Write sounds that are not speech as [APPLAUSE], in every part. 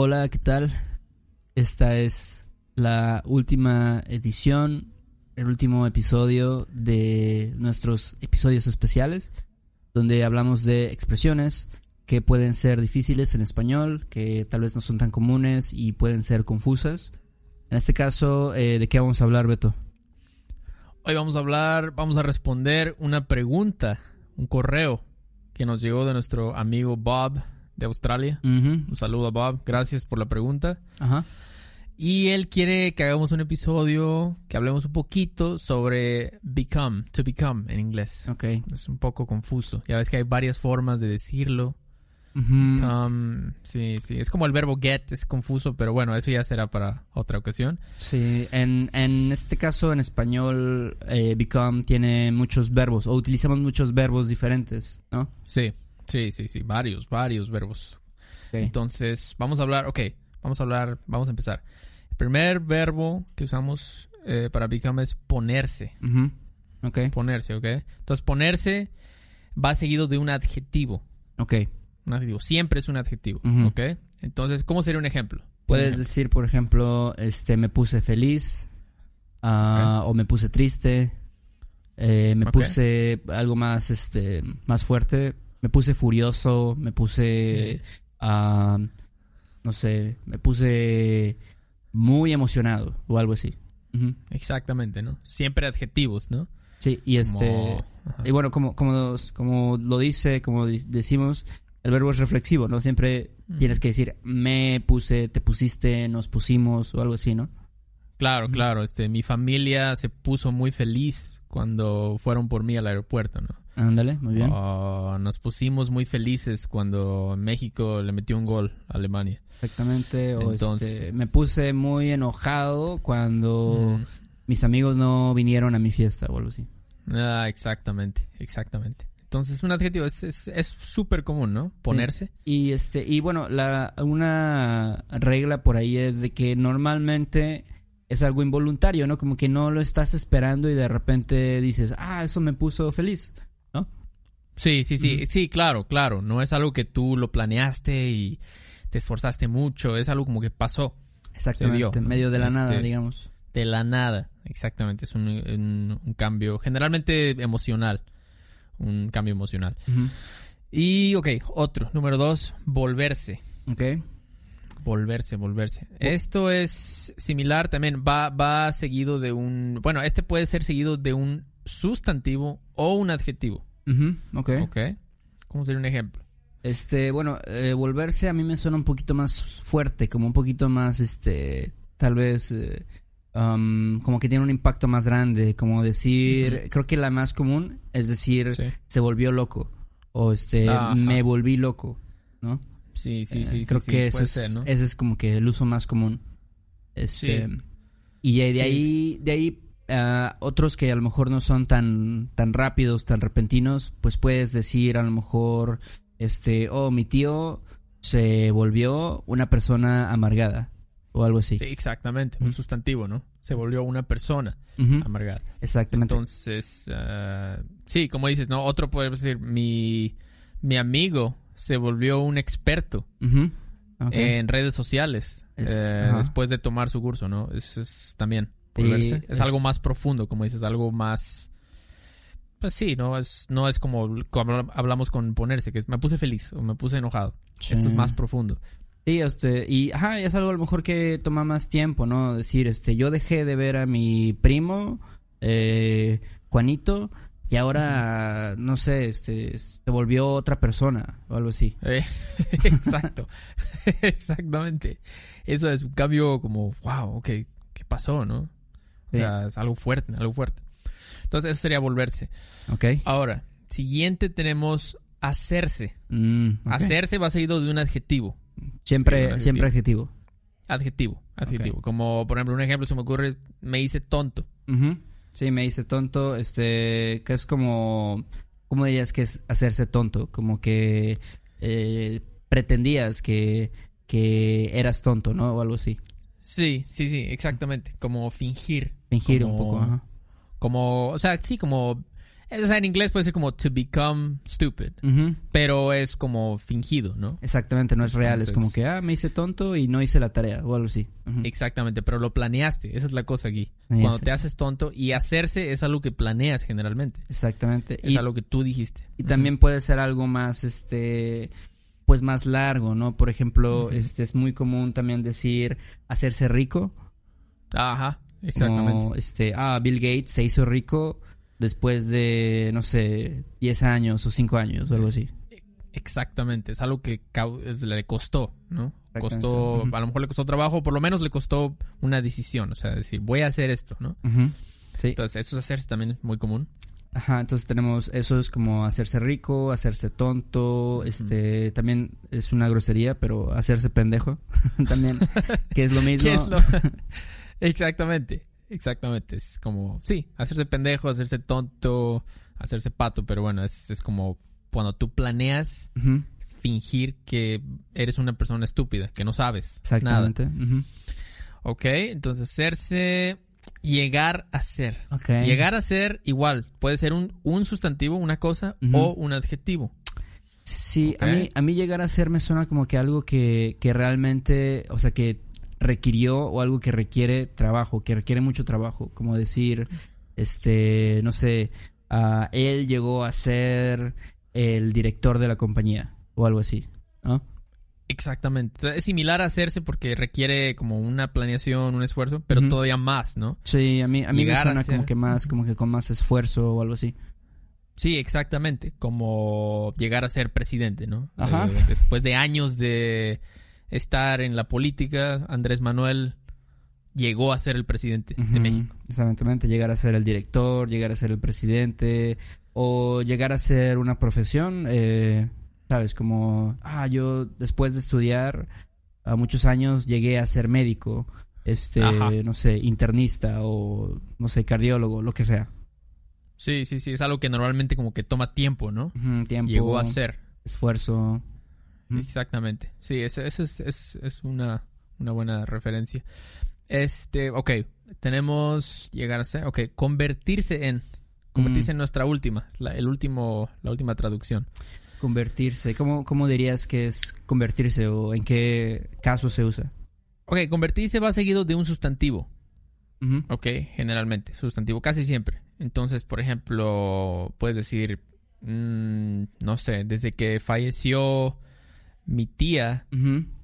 Hola, ¿qué tal? Esta es la última edición, el último episodio de nuestros episodios especiales, donde hablamos de expresiones que pueden ser difíciles en español, que tal vez no son tan comunes y pueden ser confusas. En este caso, eh, ¿de qué vamos a hablar, Beto? Hoy vamos a hablar, vamos a responder una pregunta, un correo que nos llegó de nuestro amigo Bob de Australia. Un saludo a Bob, gracias por la pregunta. Ajá. Y él quiere que hagamos un episodio, que hablemos un poquito sobre become, to become en inglés. Ok. Es un poco confuso. Ya ves que hay varias formas de decirlo. Become, sí, sí. Es como el verbo get, es confuso, pero bueno, eso ya será para otra ocasión. Sí, en, en este caso en español, eh, become tiene muchos verbos, o utilizamos muchos verbos diferentes, ¿no? Sí, sí, sí, sí. Varios, varios verbos. Entonces, vamos a hablar, ok, vamos a hablar, vamos a empezar. El primer verbo que usamos eh, para become es ponerse. Ujú. Ok, Ponerse, ¿ok? Entonces, ponerse va seguido de un adjetivo. ok. Un adjetivo. Siempre es un adjetivo, Ujú. ¿ok? Entonces, ¿cómo sería un ejemplo? Puedes decir, por ejemplo, este, me puse feliz, ah, o me puse triste, eh, me puse algo más, este, más fuerte, me puse furioso, me puse, ah, no sé, me puse muy emocionado o algo así. Exactamente, ¿no? Siempre adjetivos, ¿no? Sí, y este, Como- y bueno, como, como, como lo dice, como decimos, el verbo es reflexivo, ¿no? Siempre tienes que decir, me puse, te pusiste, nos pusimos o algo así, ¿no? Claro, claro. Este, mi familia se puso muy feliz cuando fueron por mí al aeropuerto, ¿no? Ándale, muy bien. Oh, nos pusimos muy felices cuando México le metió un gol a Alemania. Exactamente. O Entonces- este, me puse muy enojado cuando Mm. mis amigos no vinieron a mi fiesta o algo así. Ah, exactamente, exactamente. Entonces, un adjetivo es es- es súper común, ¿no? Ponerse. Y este, y bueno, la, una regla por ahí es de que normalmente es algo involuntario, ¿no? Como que no lo estás esperando y de repente dices, ah, eso me puso feliz. Sí, sí, sí, sí, claro, claro. No es algo que tú lo planeaste y te esforzaste mucho. Es algo como que pasó Exactamente, dio, en medio de la nada, Este, digamos. de la nada. Exactamente, es un, un- un cambio generalmente emocional. Un cambio emocional. Y, ok, otro. Número dos, volverse. Ok. Volverse, volverse. Esto es similar también. Va, va seguido de un. Bueno, este puede ser seguido de un sustantivo o un adjetivo. Ujú, ok. Ok. ¿Cómo sería un ejemplo? Este, bueno, eh, volverse a mí me suena un poquito más fuerte, como un poquito más, este, tal vez, eh, um, como que tiene un impacto más grande, como decir, creo que la más común es decir, Sí. se volvió loco, o este, Ajá. me volví loco, ¿no? Sí, sí, Eh, sí. sí, creo sí, que eso es, ser, ¿no? ese es como que el uso más común. Este, Sí. y de ahí, de ahí, ah, otros que a lo mejor no son tan, tan rápidos, tan repentinos, pues puedes decir a lo mejor, este, oh, mi tío se volvió una persona amargada, o algo así. Sí, exactamente. Un sustantivo, ¿no? Se volvió una persona amargada. Exactamente. Entonces, ah, sí, como dices, ¿no? Otro puede decir, mi, mi amigo se volvió un experto en redes sociales Es- eh, después de tomar su curso, ¿no? Eso es también Es, es- algo más profundo, como dices, algo más... Pues sí, no es, no es como, como hablamos con ponerse, que es me puse feliz o me puse enojado. Esto es más profundo. Sí, este, y ajá, es algo a lo mejor que toma más tiempo, ¿no? Decir, este, yo dejé de ver a mi primo, eh, Juanito, y ahora, no sé, este, se volvió otra persona, o algo así. Eh, [LAUGHS] exacto, [LAUGHS] exactamente. Eso es un cambio como, wow, ok, ¿qué pasó, no? O Sí. sea, es algo fuerte, algo fuerte. Entonces, eso sería volverse. ¿Ok? Ahora, siguiente tenemos hacerse. Mm. Hacerse va seguido de un adjetivo. Siempre, Sí, un siempre adjetivo. Adjetivo, adjetivo. Como, por ejemplo, un ejemplo se me ocurre, me hice tonto. Sí, me hice tonto, este, que es como, ¿cómo dirías que es hacerse tonto? Como que eh, pretendías que, que eras tonto, ¿no? O algo así. Sí, sí, sí, exactamente. Como fingir. Fingir Como- un poco, ajá. Como, o sea, sí, como O sea, en inglés puede ser como to become stupid, pero es como fingido, ¿no? Exactamente, no es real. Es como que, ah, me hice tonto y no hice la tarea o algo así. Exactamente, pero lo planeaste. Esa es la cosa aquí. Sí, Cuando sí. te haces tonto y hacerse es algo que planeas generalmente. Exactamente. Es Y, algo que tú dijiste. y también puede ser algo más, este, pues más largo, ¿no? Por ejemplo, este es muy común también decir hacerse rico. Ajá, exactamente. Como, este, ah, Bill Gates se hizo rico después de, no sé, 10 años o 5 años o algo así. Exactamente. Es algo que le costó, ¿no? Costó, a lo mejor le costó trabajo, por lo menos le costó una decisión. O sea, decir, voy a hacer esto, ¿no? Sí. Entonces, eso es hacerse también muy común. Ajá, entonces tenemos eso es como hacerse rico, hacerse tonto, este también es una grosería, pero hacerse pendejo [LAUGHS] también, [LAUGHS] que es lo mismo. ¿Qué es lo- [LAUGHS] exactamente, exactamente. Es como, sí, hacerse pendejo, hacerse tonto, hacerse pato, pero bueno, es, es como cuando tú planeas fingir que eres una persona estúpida, que no sabes Exactamente. nada. Ok, entonces hacerse, llegar a ser. Llegar a ser igual, puede ser un, un sustantivo, una cosa, o un adjetivo. Sí, a mí a mí llegar a ser me suena como que algo que, que realmente, o sea, que requirió o algo que requiere trabajo, que requiere mucho trabajo, como decir, este, no sé, ah, él llegó a ser el director de la compañía o algo así, ¿no? Exactamente. Es similar a hacerse porque requiere como una planeación, un esfuerzo, pero todavía más, ¿no? Sí, a mí, a mí me Llegar a suena como que más, como que con más esfuerzo o algo así. Sí, exactamente. Como llegar a ser presidente, ¿no? Ajá. Eh, después de años de estar en la política, Andrés Manuel llegó a ser el presidente de México. Exactamente, llegar a ser el director, llegar a ser el presidente o llegar a ser una profesión, eh, ¿sabes? Como, ah, yo después de estudiar a muchos años llegué a ser médico, este, Ajá. no sé, internista o, no sé, cardiólogo, lo que sea. Sí, sí, sí. Es algo que normalmente como que toma tiempo, ¿no? Tiempo, Llegó a ser. esfuerzo. Exactamente. Sí, eso, eso es, es, es una, una buena referencia. Este, ok. Tenemos llegar a ser, ok, convertirse en. Convertirse Mm. en nuestra última, la, el último, la última traducción. Convertirse, ¿cómo, ¿cómo dirías que es convertirse o en qué caso se usa? Ok, convertirse va seguido de un sustantivo. Ok, generalmente, sustantivo, casi siempre. Entonces, por ejemplo, puedes decir, mm, no sé, desde que falleció mi tía,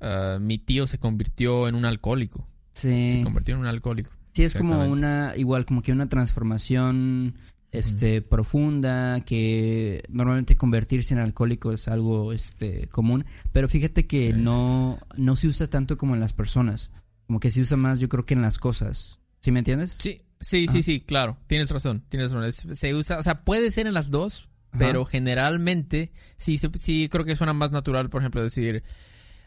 ah, mi tío se convirtió en un alcohólico. Sí. Se convirtió en un alcohólico. Sí, es como una, igual como que una transformación este profunda que normalmente convertirse en alcohólico es algo este común, pero fíjate que Sí. no no se usa tanto como en las personas, como que se usa más yo creo que en las cosas. ¿Sí me entiendes? Sí, sí, sí, sí, claro. Tienes razón, tienes razón. Se usa, o sea, puede ser en las dos, Ajá. pero generalmente sí, sí creo que suena más natural, por ejemplo, decir,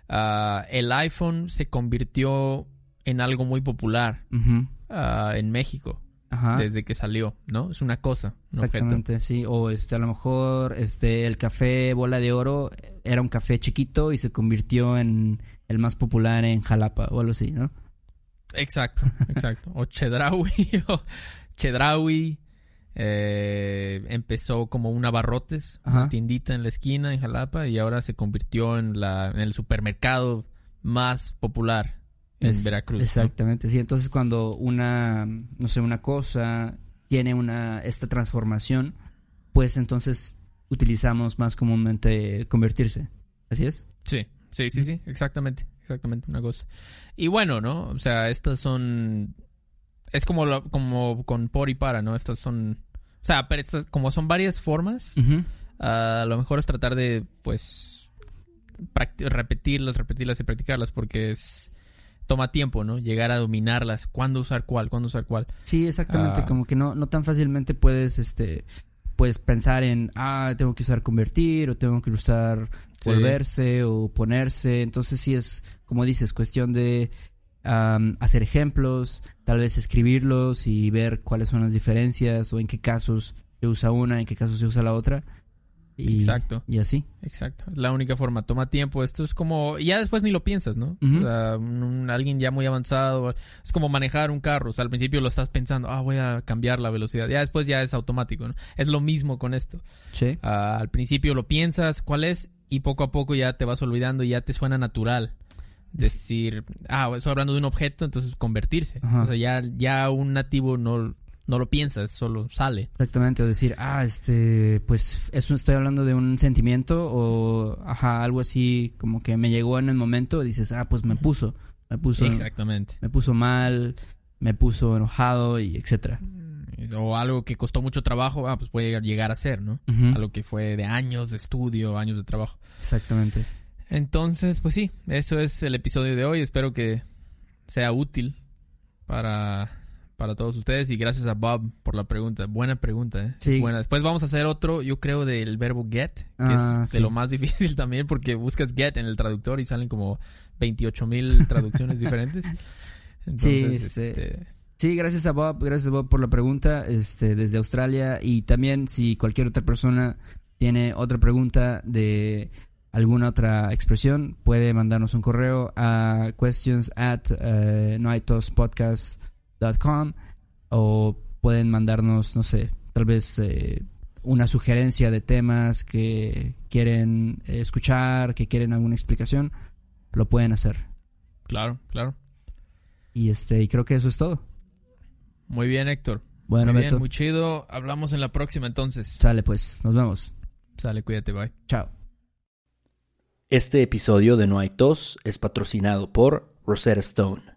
ah, el iPhone se convirtió en algo muy popular ah, en México Ajá. desde que salió, ¿no? Es una cosa, un objeto. Exactamente, sí. O este, a lo mejor este, el café bola de oro era un café chiquito y se convirtió en el más popular en Jalapa o algo así, ¿no? Exacto, [LAUGHS] exacto. O Chedraui, [LAUGHS] o Chedraui eh, empezó como un abarrotes, Ajá. una tiendita en la esquina en Jalapa y ahora se convirtió en la en el supermercado más popular en Es- Veracruz. ¿no? Exactamente, sí. Entonces cuando una, no sé, una cosa tiene una esta transformación, pues entonces utilizamos más comúnmente convertirse. ¿Así es? Sí, sí, sí, sí, exactamente, exactamente una cosa. Y bueno, ¿no? O sea, estas son es como lo- como con por y para, ¿no? Estas son o sea, pero estas, como son varias formas, Ujú. a lo mejor es tratar de, pues, repetirlas, repetirlas y practicarlas porque es toma tiempo, ¿no? Llegar a dominarlas, cuándo usar cuál, cuándo usar cuál. Sí, exactamente. Ah. Como que no, no tan fácilmente puedes, este, pues pensar en, ah, tengo que usar convertir o tengo que usar Sí. volverse o ponerse. Entonces sí es, como dices, cuestión de am, hacer ejemplos, tal vez escribirlos y ver cuáles son las diferencias o en qué casos se usa una, en qué casos se usa la otra. Y, Exacto. Y así. Exacto. Es la única forma. Toma tiempo. Esto es como. Ya después ni lo piensas, ¿no? O sea, un- alguien ya muy avanzado. Es como manejar un carro. O sea, al principio lo estás pensando, ah, voy a cambiar la velocidad. Ya después ya es automático, ¿no? Es lo mismo con esto. Sí. Ah, al principio lo piensas, cuál es, y poco a poco ya te vas olvidando y ya te suena natural. Decir, ah, estoy hablando de un objeto, entonces convertirse. O sea, ya, ya un nativo no, no lo piensas, solo sale. Exactamente, o decir, ah, este, pues eso estoy hablando de un sentimiento o, ajá, algo así como que me llegó en el momento, dices, ah, pues me puso, me puso, Exactamente. me puso mal, me puso enojado y etcétera. O algo que costó mucho trabajo, ah, pues puede llegar a ser, ¿no? Algo que fue de años de estudio, años de trabajo. Exactamente. Entonces, pues sí, eso es el episodio de hoy. Espero que sea útil para, para todos ustedes. Y gracias a Bob por la pregunta. Buena pregunta, ¿eh? Sí. Buena. Después vamos a hacer otro, yo creo, del verbo get, que Ah, es de sí. lo más [LAUGHS] difícil también, porque buscas get en el traductor y salen como 28 mil [LAUGHS] traducciones diferentes. Entonces, este, este, Sí, gracias a Bob, gracias a Bob por la pregunta, este, desde Australia y también si cualquier otra persona tiene otra pregunta de alguna otra expresión, puede mandarnos un correo a questions at eh, o pueden mandarnos, no sé, tal vez eh, una sugerencia de temas que quieren eh, escuchar, que quieren alguna explicación, lo pueden hacer. claro, claro. Y este, y creo que eso es todo. Muy bien, Héctor. Bueno, muy bien, muy chido. Hablamos en la próxima entonces. Sale pues, nos vemos. Sale, cuídate, bye. Chao. Este episodio de No hay tos es patrocinado por Rosetta Stone.